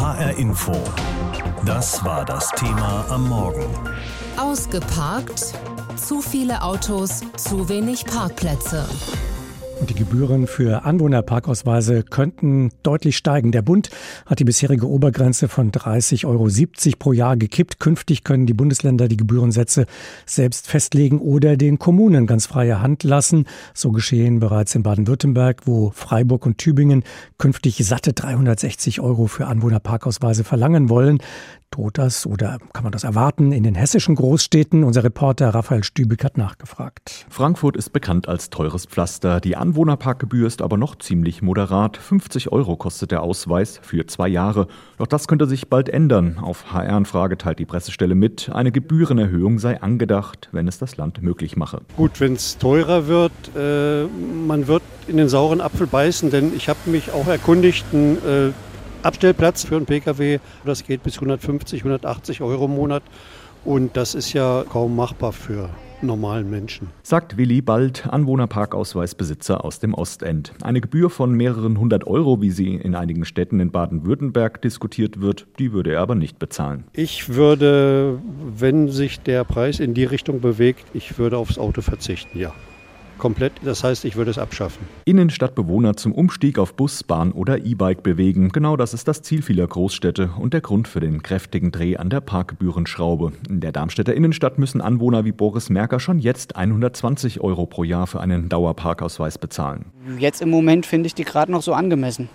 HR Info. Das war das Thema am Morgen. Ausgeparkt. Zu viele Autos, zu wenig Parkplätze. Die Gebühren für Anwohnerparkausweise könnten deutlich steigen. Der Bund hat die bisherige Obergrenze von 30,70 Euro pro Jahr gekippt. Künftig können die Bundesländer die Gebührensätze selbst festlegen oder den Kommunen ganz freie Hand lassen. So geschehen bereits in Baden-Württemberg, wo Freiburg und Tübingen künftig satte 360 Euro für Anwohnerparkausweise verlangen wollen. Droht das oder kann man das erwarten in den hessischen Großstädten? Unser Reporter Raphael Stübig hat nachgefragt. Frankfurt ist bekannt als teures Pflaster. Die Anwohnerparkgebühr ist aber noch ziemlich moderat. 50 Euro kostet der Ausweis für zwei Jahre. Doch das könnte sich bald ändern. Auf HR-Anfrage teilt die Pressestelle mit, eine Gebührenerhöhung sei angedacht, wenn es das Land möglich mache. Gut, wenn es teurer wird, äh, man wird in den sauren Apfel beißen, denn ich habe mich auch erkundigt, ein äh, Abstellplatz für einen Pkw. Das geht bis 150, 180 Euro im Monat. Und das ist ja kaum machbar für normalen Menschen. Sagt Willi Bald, Anwohnerparkausweisbesitzer aus dem Ostend. Eine Gebühr von mehreren hundert Euro, wie sie in einigen Städten in Baden-Württemberg diskutiert wird, die würde er aber nicht bezahlen. Ich würde, wenn sich der Preis in die Richtung bewegt, ich würde aufs Auto verzichten, ja komplett. Das heißt, ich würde es abschaffen. Innenstadtbewohner zum Umstieg auf Bus, Bahn oder E-Bike bewegen. Genau das ist das Ziel vieler Großstädte und der Grund für den kräftigen Dreh an der Parkgebührenschraube. In der Darmstädter Innenstadt müssen Anwohner wie Boris Merker schon jetzt 120 Euro pro Jahr für einen Dauerparkausweis bezahlen. Jetzt im Moment finde ich die gerade noch so angemessen.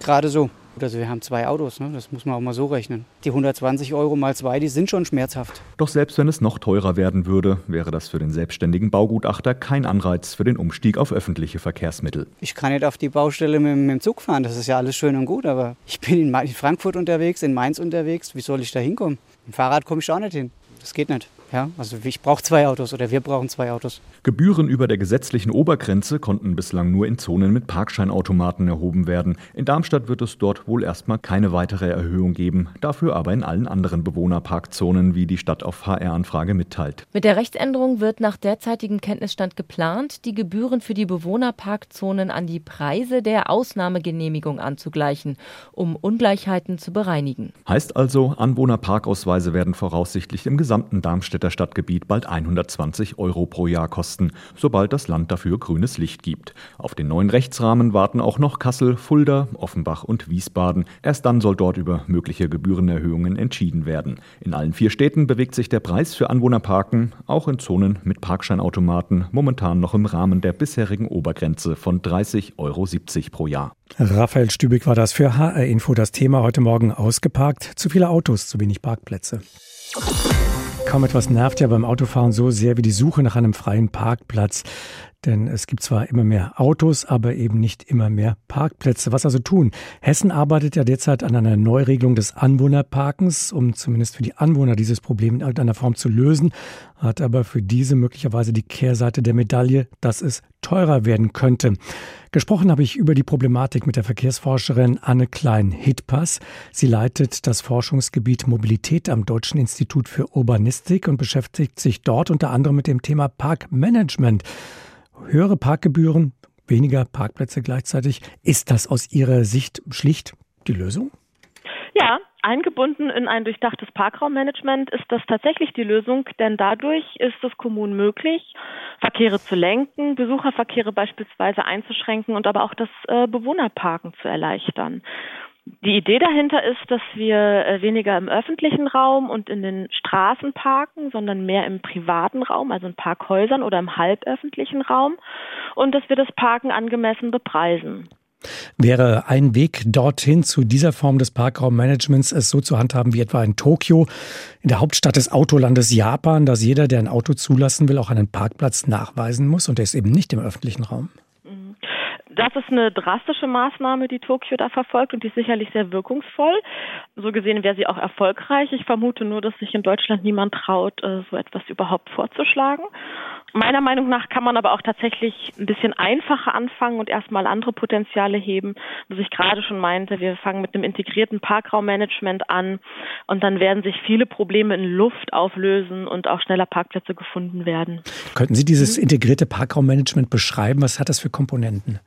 Gerade so. Also wir haben zwei Autos, ne? das muss man auch mal so rechnen. Die 120 Euro mal zwei, die sind schon schmerzhaft. Doch selbst wenn es noch teurer werden würde, wäre das für den selbstständigen Baugutachter kein Anreiz für den Umstieg auf öffentliche Verkehrsmittel. Ich kann nicht auf die Baustelle mit, mit dem Zug fahren, das ist ja alles schön und gut, aber ich bin in Frankfurt unterwegs, in Mainz unterwegs, wie soll ich da hinkommen? Mit dem Fahrrad komme ich auch nicht hin, das geht nicht. Ja, also ich brauche zwei Autos oder wir brauchen zwei Autos. Gebühren über der gesetzlichen Obergrenze konnten bislang nur in Zonen mit Parkscheinautomaten erhoben werden. In Darmstadt wird es dort wohl erstmal keine weitere Erhöhung geben, dafür aber in allen anderen Bewohnerparkzonen, wie die Stadt auf HR-Anfrage mitteilt. Mit der Rechtsänderung wird nach derzeitigem Kenntnisstand geplant, die Gebühren für die Bewohnerparkzonen an die Preise der Ausnahmegenehmigung anzugleichen, um Ungleichheiten zu bereinigen. Heißt also, Anwohnerparkausweise werden voraussichtlich im gesamten Darmstadt Darmstädter Stadtgebiet bald 120 Euro pro Jahr kosten, sobald das Land dafür grünes Licht gibt. Auf den neuen Rechtsrahmen warten auch noch Kassel, Fulda, Offenbach und Wiesbaden. Erst dann soll dort über mögliche Gebührenerhöhungen entschieden werden. In allen vier Städten bewegt sich der Preis für Anwohnerparken, auch in Zonen mit Parkscheinautomaten, momentan noch im Rahmen der bisherigen Obergrenze von 30,70 Euro pro Jahr. Raphael Stübig war das für HR Info das Thema heute Morgen ausgeparkt. Zu viele Autos, zu wenig Parkplätze. Kaum etwas nervt ja beim Autofahren so sehr wie die Suche nach einem freien Parkplatz. Denn es gibt zwar immer mehr Autos, aber eben nicht immer mehr Parkplätze. Was also tun? Hessen arbeitet ja derzeit an einer Neuregelung des Anwohnerparkens, um zumindest für die Anwohner dieses Problem in irgendeiner Form zu lösen, hat aber für diese möglicherweise die Kehrseite der Medaille, dass es teurer werden könnte. Gesprochen habe ich über die Problematik mit der Verkehrsforscherin Anne Klein-Hitpass. Sie leitet das Forschungsgebiet Mobilität am Deutschen Institut für Urbanistik und beschäftigt sich dort unter anderem mit dem Thema Parkmanagement höhere Parkgebühren, weniger Parkplätze gleichzeitig. Ist das aus Ihrer Sicht schlicht die Lösung? Ja, eingebunden in ein durchdachtes Parkraummanagement ist das tatsächlich die Lösung, denn dadurch ist es Kommunen möglich, Verkehre zu lenken, Besucherverkehre beispielsweise einzuschränken und aber auch das äh, Bewohnerparken zu erleichtern. Die Idee dahinter ist, dass wir äh, weniger im öffentlichen Raum und in den Straßen parken, sondern mehr im privaten Raum, also in Parkhäusern oder im halböffentlichen Raum und dass wir das Parken angemessen bepreisen. Wäre ein Weg dorthin zu dieser Form des Parkraummanagements, es so zu handhaben wie etwa in Tokio, in der Hauptstadt des Autolandes Japan, dass jeder, der ein Auto zulassen will, auch einen Parkplatz nachweisen muss und der ist eben nicht im öffentlichen Raum? Das ist eine drastische Maßnahme, die Tokio da verfolgt und die ist sicherlich sehr wirkungsvoll. So gesehen wäre sie auch erfolgreich. Ich vermute nur, dass sich in Deutschland niemand traut, äh, so etwas überhaupt vorzuschlagen. Meiner Meinung nach kann man aber auch tatsächlich ein bisschen einfacher anfangen und erstmal andere Potenziale heben. Was ich gerade schon meinte, wir fangen mit einem integrierten Parkraummanagement an und dann werden sich viele Probleme in Luft auflösen und auch schneller Parkplätze gefunden werden. Könnten Sie dieses integrierte Parkraummanagement beschreiben? Was hat das für Komponenten?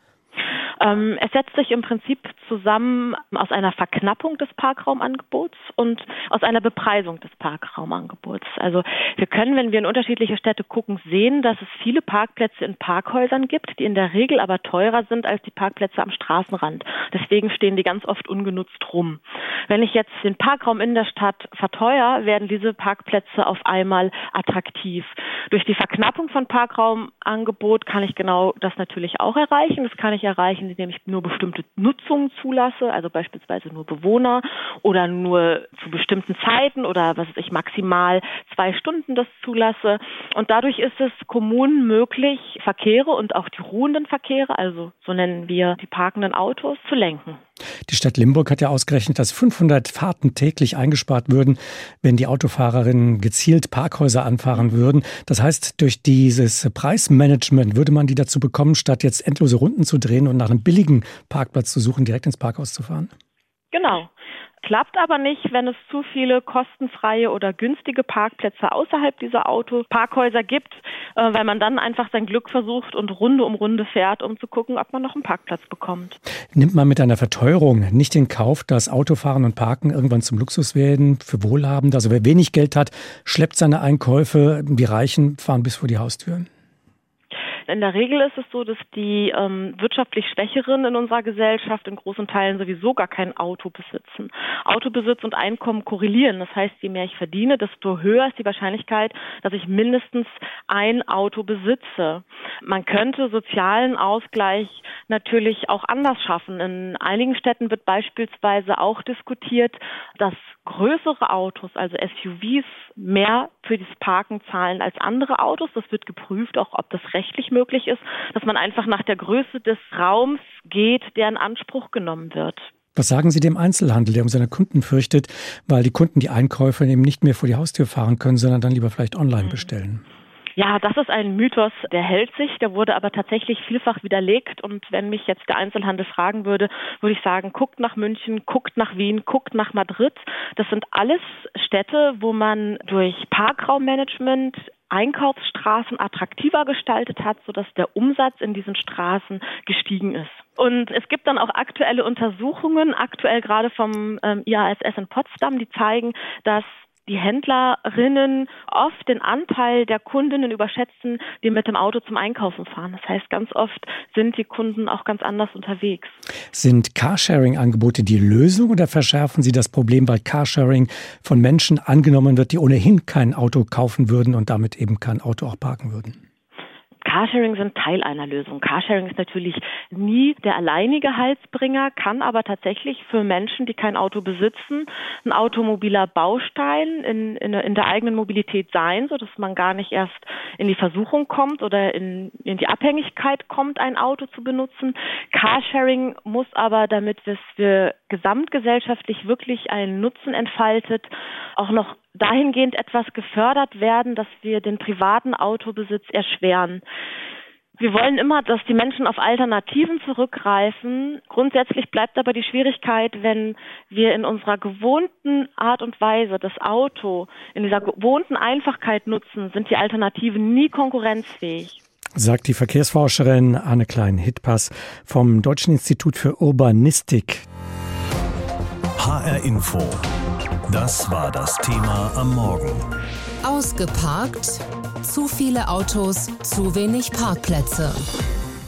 Ähm, es setzt sich im Prinzip zusammen aus einer Verknappung des Parkraumangebots und aus einer Bepreisung des Parkraumangebots. Also wir können, wenn wir in unterschiedliche Städte gucken, sehen, dass es viele Parkplätze in Parkhäusern gibt, die in der Regel aber teurer sind als die Parkplätze am Straßenrand. Deswegen stehen die ganz oft ungenutzt rum. Wenn ich jetzt den Parkraum in der Stadt verteuere, werden diese Parkplätze auf einmal attraktiv. Durch die Verknappung von Parkraumangebot kann ich genau das natürlich auch erreichen. Das kann ich erreichen, indem ich nur bestimmte Nutzungen zulasse, also beispielsweise nur Bewohner oder nur zu bestimmten Zeiten oder was weiß ich maximal zwei Stunden das zulasse. Und dadurch ist es Kommunen möglich, Verkehre und auch die ruhenden Verkehre, also so nennen wir die parkenden Autos, zu lenken. Die Stadt Limburg hat ja ausgerechnet, dass 500 Fahrten täglich eingespart würden, wenn die Autofahrerinnen gezielt Parkhäuser anfahren würden. Das heißt, durch dieses Preismanagement würde man die dazu bekommen, statt jetzt endlose Runden zu drehen und nach einem billigen Parkplatz zu suchen, direkt ins Parkhaus zu fahren? Genau. Klappt aber nicht, wenn es zu viele kostenfreie oder günstige Parkplätze außerhalb dieser Autoparkhäuser gibt, äh, weil man dann einfach sein Glück versucht und Runde um Runde fährt, um zu gucken, ob man noch einen Parkplatz bekommt. Nimmt man mit einer Verteuerung nicht in Kauf, dass Autofahren und Parken irgendwann zum Luxus werden für Wohlhabende? Also wer wenig Geld hat, schleppt seine Einkäufe, die Reichen fahren bis vor die Haustüren. In der Regel ist es so, dass die ähm, wirtschaftlich Schwächeren in unserer Gesellschaft in großen Teilen sowieso gar kein Auto besitzen. Autobesitz und Einkommen korrelieren. Das heißt, je mehr ich verdiene, desto höher ist die Wahrscheinlichkeit, dass ich mindestens ein Auto besitze. Man könnte sozialen Ausgleich natürlich auch anders schaffen. In einigen Städten wird beispielsweise auch diskutiert, dass größere Autos, also SUVs, mehr für das Parken zahlen als andere Autos. Das wird geprüft, auch ob das rechtlich möglich ist, dass man einfach nach der Größe des Raums geht, der in Anspruch genommen wird. Was sagen Sie dem Einzelhandel, der um seine Kunden fürchtet, weil die Kunden die Einkäufe eben nicht mehr vor die Haustür fahren können, sondern dann lieber vielleicht online mhm. bestellen? Ja, das ist ein Mythos, der hält sich, der wurde aber tatsächlich vielfach widerlegt. Und wenn mich jetzt der Einzelhandel fragen würde, würde ich sagen, guckt nach München, guckt nach Wien, guckt nach Madrid. Das sind alles Städte, wo man durch Parkraummanagement Einkaufsstraßen attraktiver gestaltet hat, sodass der Umsatz in diesen Straßen gestiegen ist. Und es gibt dann auch aktuelle Untersuchungen, aktuell gerade vom ähm, IASS in Potsdam, die zeigen, dass die Händlerinnen oft den Anteil der Kundinnen überschätzen, die mit dem Auto zum Einkaufen fahren. Das heißt, ganz oft sind die Kunden auch ganz anders unterwegs. Sind Carsharing-Angebote die Lösung oder verschärfen sie das Problem, weil Carsharing von Menschen angenommen wird, die ohnehin kein Auto kaufen würden und damit eben kein Auto auch parken würden? Carsharing sind Teil einer Lösung. Carsharing ist natürlich nie der alleinige Halsbringer, kann aber tatsächlich für Menschen, die kein Auto besitzen, ein automobiler Baustein in, in, in der eigenen Mobilität sein, sodass man gar nicht erst in die Versuchung kommt oder in, in die Abhängigkeit kommt, ein Auto zu benutzen. Carsharing muss aber, damit wir gesamtgesellschaftlich wirklich einen Nutzen entfaltet, auch noch dahingehend etwas gefördert werden, dass wir den privaten Autobesitz erschweren. Wir wollen immer, dass die Menschen auf Alternativen zurückgreifen. Grundsätzlich bleibt aber die Schwierigkeit, wenn wir in unserer gewohnten Art und Weise das Auto in dieser gewohnten Einfachkeit nutzen, sind die Alternativen nie konkurrenzfähig. Sagt die Verkehrsforscherin Anne Klein-Hitpass vom Deutschen Institut für Urbanistik. HR Info. Das war das Thema am Morgen. Ausgeparkt. Zu viele Autos, zu wenig Parkplätze.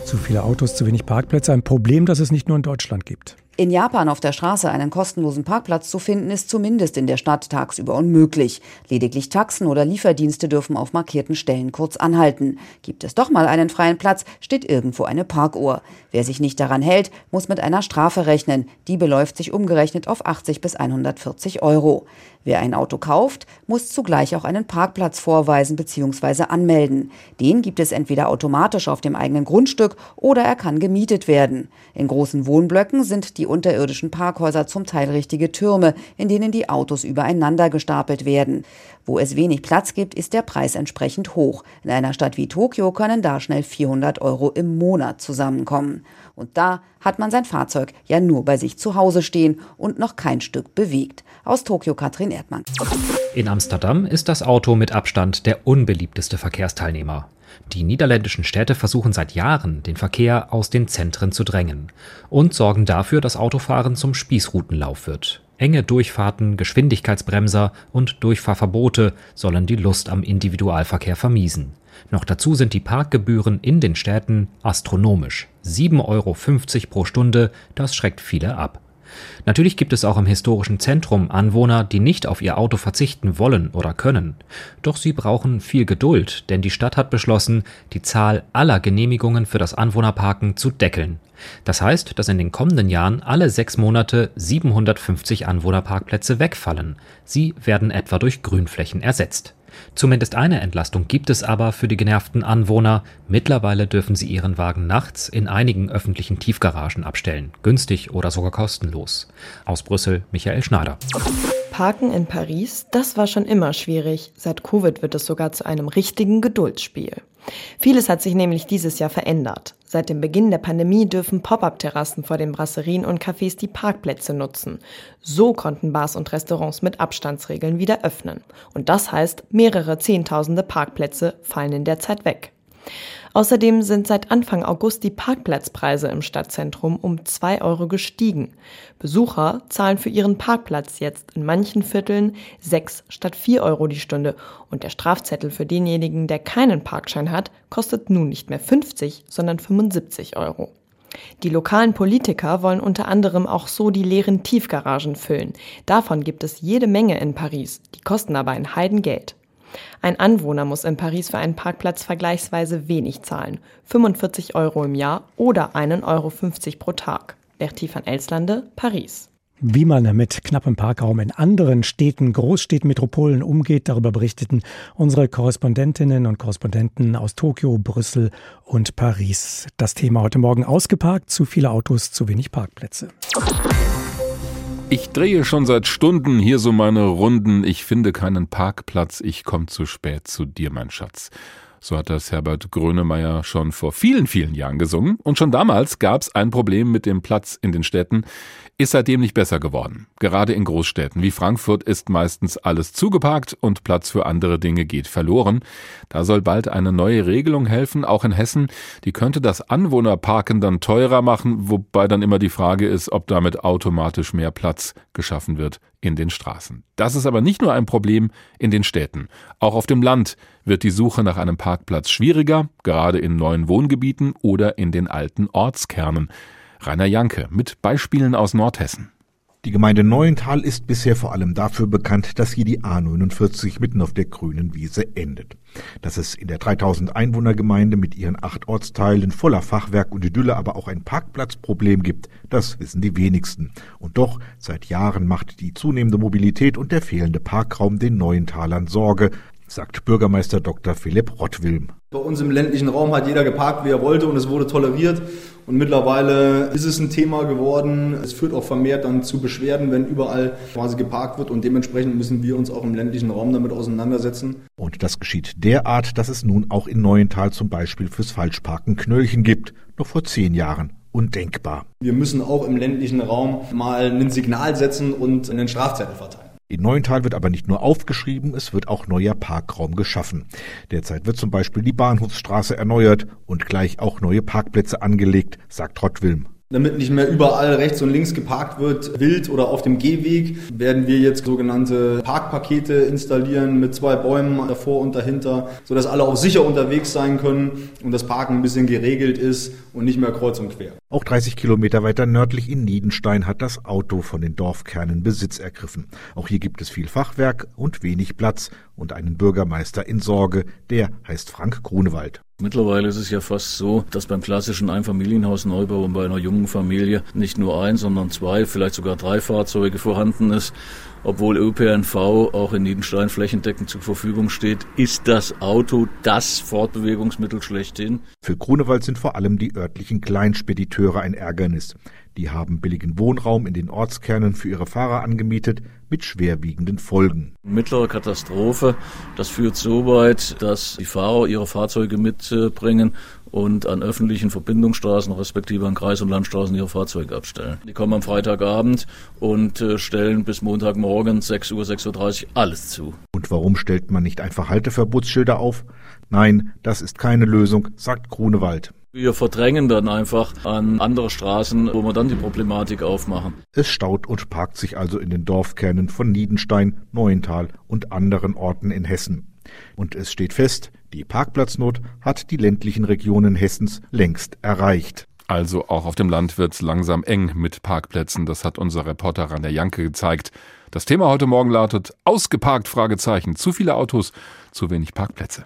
Zu viele Autos, zu wenig Parkplätze. Ein Problem, das es nicht nur in Deutschland gibt. In Japan auf der Straße einen kostenlosen Parkplatz zu finden, ist zumindest in der Stadt tagsüber unmöglich. Lediglich Taxen oder Lieferdienste dürfen auf markierten Stellen kurz anhalten. Gibt es doch mal einen freien Platz, steht irgendwo eine Parkuhr. Wer sich nicht daran hält, muss mit einer Strafe rechnen. Die beläuft sich umgerechnet auf 80 bis 140 Euro. Wer ein Auto kauft, muss zugleich auch einen Parkplatz vorweisen bzw. anmelden. Den gibt es entweder automatisch auf dem eigenen Grundstück oder er kann gemietet werden. In großen Wohnblöcken sind die unterirdischen Parkhäuser zum Teil richtige Türme, in denen die Autos übereinander gestapelt werden. Wo es wenig Platz gibt, ist der Preis entsprechend hoch. In einer Stadt wie Tokio können da schnell 400 Euro im Monat zusammenkommen. Und da hat man sein Fahrzeug ja nur bei sich zu Hause stehen und noch kein Stück bewegt. Aus Tokio Katrin Erdmann. In Amsterdam ist das Auto mit Abstand der unbeliebteste Verkehrsteilnehmer. Die niederländischen Städte versuchen seit Jahren, den Verkehr aus den Zentren zu drängen und sorgen dafür, dass Autofahren zum Spießrutenlauf wird. Enge Durchfahrten, Geschwindigkeitsbremser und Durchfahrverbote sollen die Lust am Individualverkehr vermiesen. Noch dazu sind die Parkgebühren in den Städten astronomisch. 7,50 Euro pro Stunde, das schreckt viele ab. Natürlich gibt es auch im historischen Zentrum Anwohner, die nicht auf ihr Auto verzichten wollen oder können. Doch sie brauchen viel Geduld, denn die Stadt hat beschlossen, die Zahl aller Genehmigungen für das Anwohnerparken zu deckeln. Das heißt, dass in den kommenden Jahren alle sechs Monate 750 Anwohnerparkplätze wegfallen. Sie werden etwa durch Grünflächen ersetzt. Zumindest eine Entlastung gibt es aber für die genervten Anwohner. Mittlerweile dürfen sie ihren Wagen nachts in einigen öffentlichen Tiefgaragen abstellen. Günstig oder sogar kostenlos. Aus Brüssel Michael Schneider. Parken in Paris, das war schon immer schwierig. Seit Covid wird es sogar zu einem richtigen Geduldsspiel. Vieles hat sich nämlich dieses Jahr verändert. Seit dem Beginn der Pandemie dürfen Pop-up-Terrassen vor den Brasserien und Cafés die Parkplätze nutzen. So konnten Bars und Restaurants mit Abstandsregeln wieder öffnen. Und das heißt, mehrere Zehntausende Parkplätze fallen in der Zeit weg. Außerdem sind seit Anfang August die Parkplatzpreise im Stadtzentrum um zwei Euro gestiegen. Besucher zahlen für ihren Parkplatz jetzt in manchen Vierteln sechs statt vier Euro die Stunde und der Strafzettel für denjenigen, der keinen Parkschein hat, kostet nun nicht mehr 50, sondern 75 Euro. Die lokalen Politiker wollen unter anderem auch so die leeren Tiefgaragen füllen. Davon gibt es jede Menge in Paris, die kosten aber ein Heidengeld. Ein Anwohner muss in Paris für einen Parkplatz vergleichsweise wenig zahlen. 45 Euro im Jahr oder 1,50 Euro pro Tag. Bertie van Elslande, Paris. Wie man mit knappem Parkraum in anderen Städten, Großstädten, Metropolen umgeht, darüber berichteten unsere Korrespondentinnen und Korrespondenten aus Tokio, Brüssel und Paris. Das Thema heute Morgen ausgeparkt, zu viele Autos, zu wenig Parkplätze. Ich drehe schon seit Stunden hier so meine Runden. Ich finde keinen Parkplatz. Ich komme zu spät zu dir, mein Schatz. So hat das Herbert Grönemeyer schon vor vielen, vielen Jahren gesungen. Und schon damals gab es ein Problem mit dem Platz in den Städten. Ist seitdem nicht besser geworden. Gerade in Großstädten wie Frankfurt ist meistens alles zugeparkt und Platz für andere Dinge geht verloren. Da soll bald eine neue Regelung helfen, auch in Hessen. Die könnte das Anwohnerparken dann teurer machen, wobei dann immer die Frage ist, ob damit automatisch mehr Platz geschaffen wird in den Straßen. Das ist aber nicht nur ein Problem in den Städten. Auch auf dem Land wird die Suche nach einem Parkplatz schwieriger, gerade in neuen Wohngebieten oder in den alten Ortskernen. Rainer Janke mit Beispielen aus Nordhessen. Die Gemeinde Neuental ist bisher vor allem dafür bekannt, dass hier die A49 mitten auf der grünen Wiese endet. Dass es in der 3000 Einwohnergemeinde mit ihren acht Ortsteilen voller Fachwerk und Idylle aber auch ein Parkplatzproblem gibt, das wissen die wenigsten. Und doch, seit Jahren macht die zunehmende Mobilität und der fehlende Parkraum den Neuentalern Sorge, sagt Bürgermeister Dr. Philipp Rottwilm. Bei uns im ländlichen Raum hat jeder geparkt, wie er wollte und es wurde toleriert. Und mittlerweile ist es ein Thema geworden. Es führt auch vermehrt dann zu Beschwerden, wenn überall quasi geparkt wird. Und dementsprechend müssen wir uns auch im ländlichen Raum damit auseinandersetzen. Und das geschieht derart, dass es nun auch in Neuental zum Beispiel fürs Falschparken Knöllchen gibt. Noch vor zehn Jahren undenkbar. Wir müssen auch im ländlichen Raum mal ein Signal setzen und einen Strafzettel verteilen. In Neuental wird aber nicht nur aufgeschrieben, es wird auch neuer Parkraum geschaffen. Derzeit wird zum Beispiel die Bahnhofsstraße erneuert und gleich auch neue Parkplätze angelegt, sagt Rottwilm. Damit nicht mehr überall rechts und links geparkt wird, wild oder auf dem Gehweg, werden wir jetzt sogenannte Parkpakete installieren mit zwei Bäumen davor und dahinter, sodass alle auch sicher unterwegs sein können und das Parken ein bisschen geregelt ist und nicht mehr kreuz und quer. Auch 30 Kilometer weiter nördlich in Niedenstein hat das Auto von den Dorfkernen Besitz ergriffen. Auch hier gibt es viel Fachwerk und wenig Platz und einen Bürgermeister in Sorge, der heißt Frank Grunewald. Mittlerweile ist es ja fast so, dass beim klassischen Einfamilienhausneubau und bei einer jungen Familie nicht nur ein, sondern zwei, vielleicht sogar drei Fahrzeuge vorhanden ist. Obwohl ÖPNV auch in Niedenstein flächendeckend zur Verfügung steht, ist das Auto das Fortbewegungsmittel schlechthin. Für Grunewald sind vor allem die örtlichen Kleinspediteure ein Ärgernis. Die haben billigen Wohnraum in den Ortskernen für ihre Fahrer angemietet, mit schwerwiegenden Folgen. Mittlere Katastrophe, das führt so weit, dass die Fahrer ihre Fahrzeuge mitbringen und an öffentlichen Verbindungsstraßen respektive an Kreis- und Landstraßen ihre Fahrzeuge abstellen. Die kommen am Freitagabend und äh, stellen bis Montagmorgen 6 Uhr, 6.30 Uhr alles zu. Und Und warum stellt man nicht einfach Halteverbotsschilder auf? Nein, das ist keine Lösung, sagt Grunewald. Wir verdrängen dann einfach an andere Straßen, wo wir dann die Problematik aufmachen. Es staut und parkt sich also in den Dorfkernen von Niedenstein, Neuental und anderen Orten in Hessen. Und es steht fest, die Parkplatznot hat die ländlichen Regionen Hessens längst erreicht. Also auch auf dem Land wird's langsam eng mit Parkplätzen. Das hat unser Reporter Rainer Janke gezeigt. Das Thema heute Morgen lautet Ausgeparkt? Fragezeichen. Zu viele Autos, zu wenig Parkplätze.